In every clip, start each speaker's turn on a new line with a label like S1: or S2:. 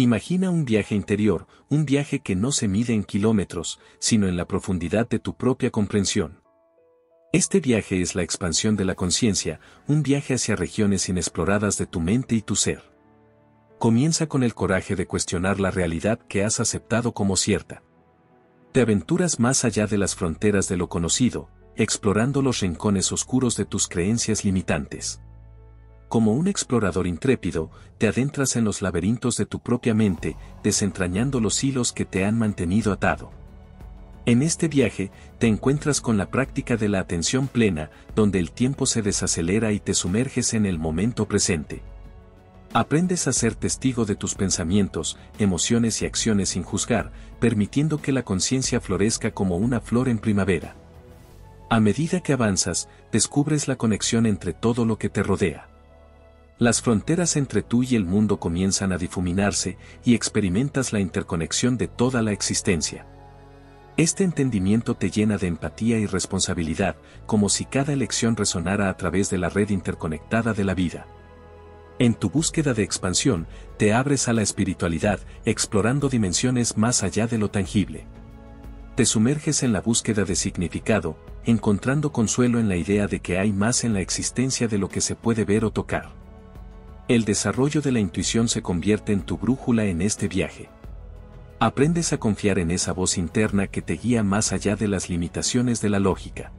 S1: Imagina un viaje interior, un viaje que no se mide en kilómetros, sino en la profundidad de tu propia comprensión. Este viaje es la expansión de la conciencia, un viaje hacia regiones inexploradas de tu mente y tu ser. Comienza con el coraje de cuestionar la realidad que has aceptado como cierta. Te aventuras más allá de las fronteras de lo conocido, explorando los rincones oscuros de tus creencias limitantes. Como un explorador intrépido, te adentras en los laberintos de tu propia mente, desentrañando los hilos que te han mantenido atado. En este viaje, te encuentras con la práctica de la atención plena, donde el tiempo se desacelera y te sumerges en el momento presente. Aprendes a ser testigo de tus pensamientos, emociones y acciones sin juzgar, permitiendo que la conciencia florezca como una flor en primavera. A medida que avanzas, descubres la conexión entre todo lo que te rodea. Las fronteras entre tú y el mundo comienzan a difuminarse y experimentas la interconexión de toda la existencia. Este entendimiento te llena de empatía y responsabilidad, como si cada elección resonara a través de la red interconectada de la vida. En tu búsqueda de expansión, te abres a la espiritualidad, explorando dimensiones más allá de lo tangible. Te sumerges en la búsqueda de significado, encontrando consuelo en la idea de que hay más en la existencia de lo que se puede ver o tocar. El desarrollo de la intuición se convierte en tu brújula en este viaje. Aprendes a confiar en esa voz interna que te guía más allá de las limitaciones de la lógica.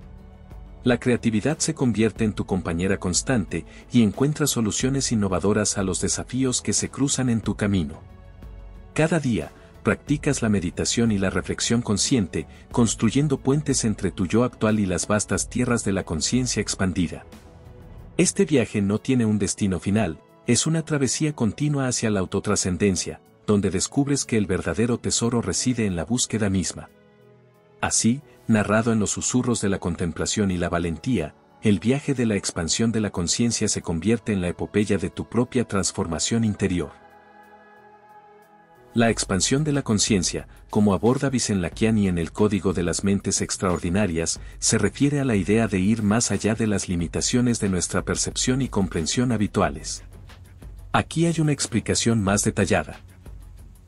S1: La creatividad se convierte en tu compañera constante y encuentras soluciones innovadoras a los desafíos que se cruzan en tu camino. Cada día, practicas la meditación y la reflexión consciente, construyendo puentes entre tu yo actual y las vastas tierras de la conciencia expandida. Este viaje no tiene un destino final, es una travesía continua hacia la autotrascendencia, donde descubres que el verdadero tesoro reside en la búsqueda misma. Así, narrado en los susurros de la contemplación y la valentía, el viaje de la expansión de la conciencia se convierte en la epopeya de tu propia transformación interior. La expansión de la conciencia, como aborda Visenlakiani en el Código de las Mentes Extraordinarias, se refiere a la idea de ir más allá de las limitaciones de nuestra percepción y comprensión habituales. Aquí hay una explicación más detallada.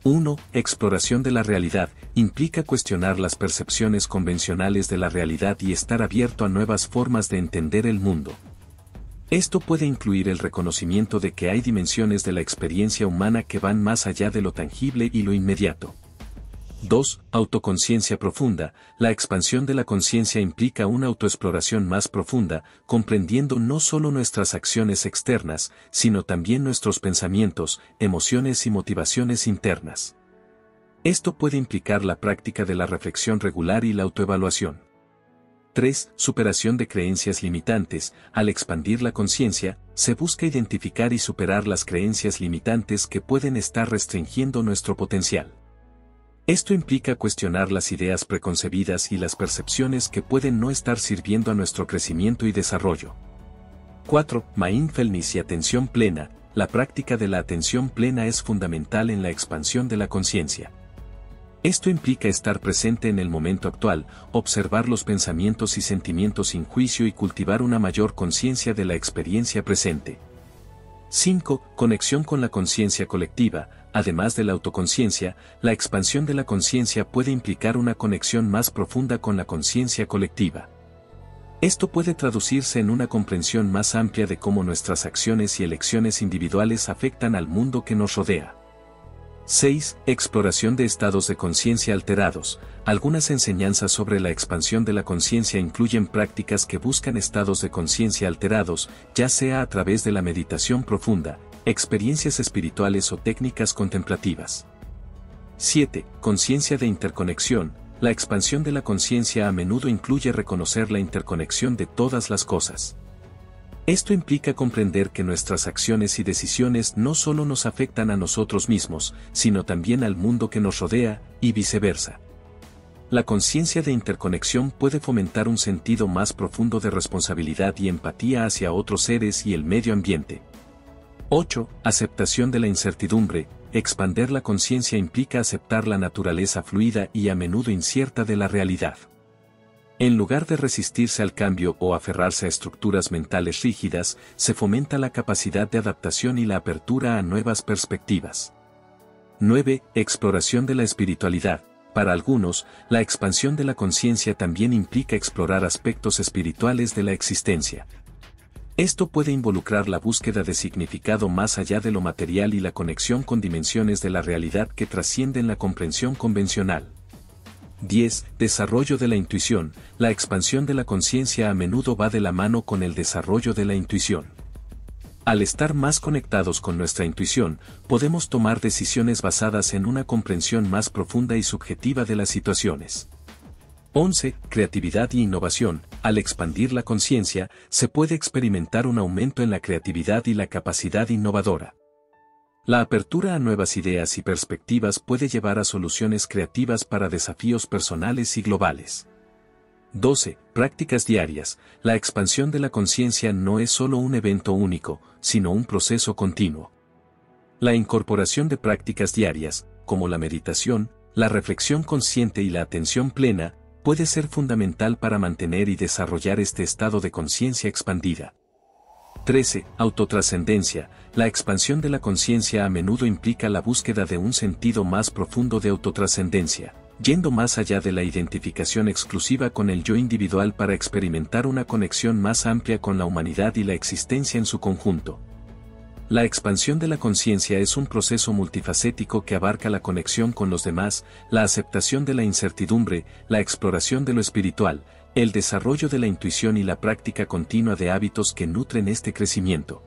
S1: 1. Exploración de la realidad implica cuestionar las percepciones convencionales de la realidad y estar abierto a nuevas formas de entender el mundo. Esto puede incluir el reconocimiento de que hay dimensiones de la experiencia humana que van más allá de lo tangible y lo inmediato. 2. Autoconciencia profunda. La expansión de la conciencia implica una autoexploración más profunda, comprendiendo no solo nuestras acciones externas, sino también nuestros pensamientos, emociones y motivaciones internas. Esto puede implicar la práctica de la reflexión regular y la autoevaluación. 3. Superación de creencias limitantes. Al expandir la conciencia, se busca identificar y superar las creencias limitantes que pueden estar restringiendo nuestro potencial. Esto implica cuestionar las ideas preconcebidas y las percepciones que pueden no estar sirviendo a nuestro crecimiento y desarrollo. 4. Mindfulness y atención plena. La práctica de la atención plena es fundamental en la expansión de la conciencia. Esto implica estar presente en el momento actual, observar los pensamientos y sentimientos sin juicio y cultivar una mayor conciencia de la experiencia presente. 5. Conexión con la conciencia colectiva. Además de la autoconciencia, la expansión de la conciencia puede implicar una conexión más profunda con la conciencia colectiva. Esto puede traducirse en una comprensión más amplia de cómo nuestras acciones y elecciones individuales afectan al mundo que nos rodea. 6. Exploración de estados de conciencia alterados. Algunas enseñanzas sobre la expansión de la conciencia incluyen prácticas que buscan estados de conciencia alterados, ya sea a través de la meditación profunda, experiencias espirituales o técnicas contemplativas. 7. Conciencia de interconexión. La expansión de la conciencia a menudo incluye reconocer la interconexión de todas las cosas. Esto implica comprender que nuestras acciones y decisiones no solo nos afectan a nosotros mismos, sino también al mundo que nos rodea, y viceversa. La conciencia de interconexión puede fomentar un sentido más profundo de responsabilidad y empatía hacia otros seres y el medio ambiente. 8. Aceptación de la incertidumbre. Expander la conciencia implica aceptar la naturaleza fluida y a menudo incierta de la realidad. En lugar de resistirse al cambio o aferrarse a estructuras mentales rígidas, se fomenta la capacidad de adaptación y la apertura a nuevas perspectivas. 9. Exploración de la espiritualidad. Para algunos, la expansión de la conciencia también implica explorar aspectos espirituales de la existencia. Esto puede involucrar la búsqueda de significado más allá de lo material y la conexión con dimensiones de la realidad que trascienden la comprensión convencional. 10. Desarrollo de la intuición. La expansión de la conciencia a menudo va de la mano con el desarrollo de la intuición. Al estar más conectados con nuestra intuición, podemos tomar decisiones basadas en una comprensión más profunda y subjetiva de las situaciones. 11. Creatividad y innovación. Al expandir la conciencia, se puede experimentar un aumento en la creatividad y la capacidad innovadora. La apertura a nuevas ideas y perspectivas puede llevar a soluciones creativas para desafíos personales y globales. 12. Prácticas diarias. La expansión de la conciencia no es solo un evento único, sino un proceso continuo. La incorporación de prácticas diarias, como la meditación, la reflexión consciente y la atención plena, puede ser fundamental para mantener y desarrollar este estado de conciencia expandida. 13. Autotrascendencia. La expansión de la conciencia a menudo implica la búsqueda de un sentido más profundo de autotrascendencia, yendo más allá de la identificación exclusiva con el yo individual para experimentar una conexión más amplia con la humanidad y la existencia en su conjunto. La expansión de la conciencia es un proceso multifacético que abarca la conexión con los demás, la aceptación de la incertidumbre, la exploración de lo espiritual, el desarrollo de la intuición y la práctica continua de hábitos que nutren este crecimiento.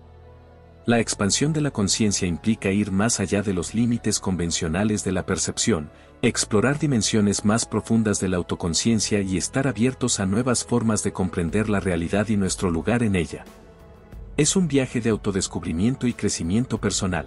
S1: La expansión de la conciencia implica ir más allá de los límites convencionales de la percepción, explorar dimensiones más profundas de la autoconciencia y estar abiertos a nuevas formas de comprender la realidad y nuestro lugar en ella. Es un viaje de autodescubrimiento y crecimiento personal.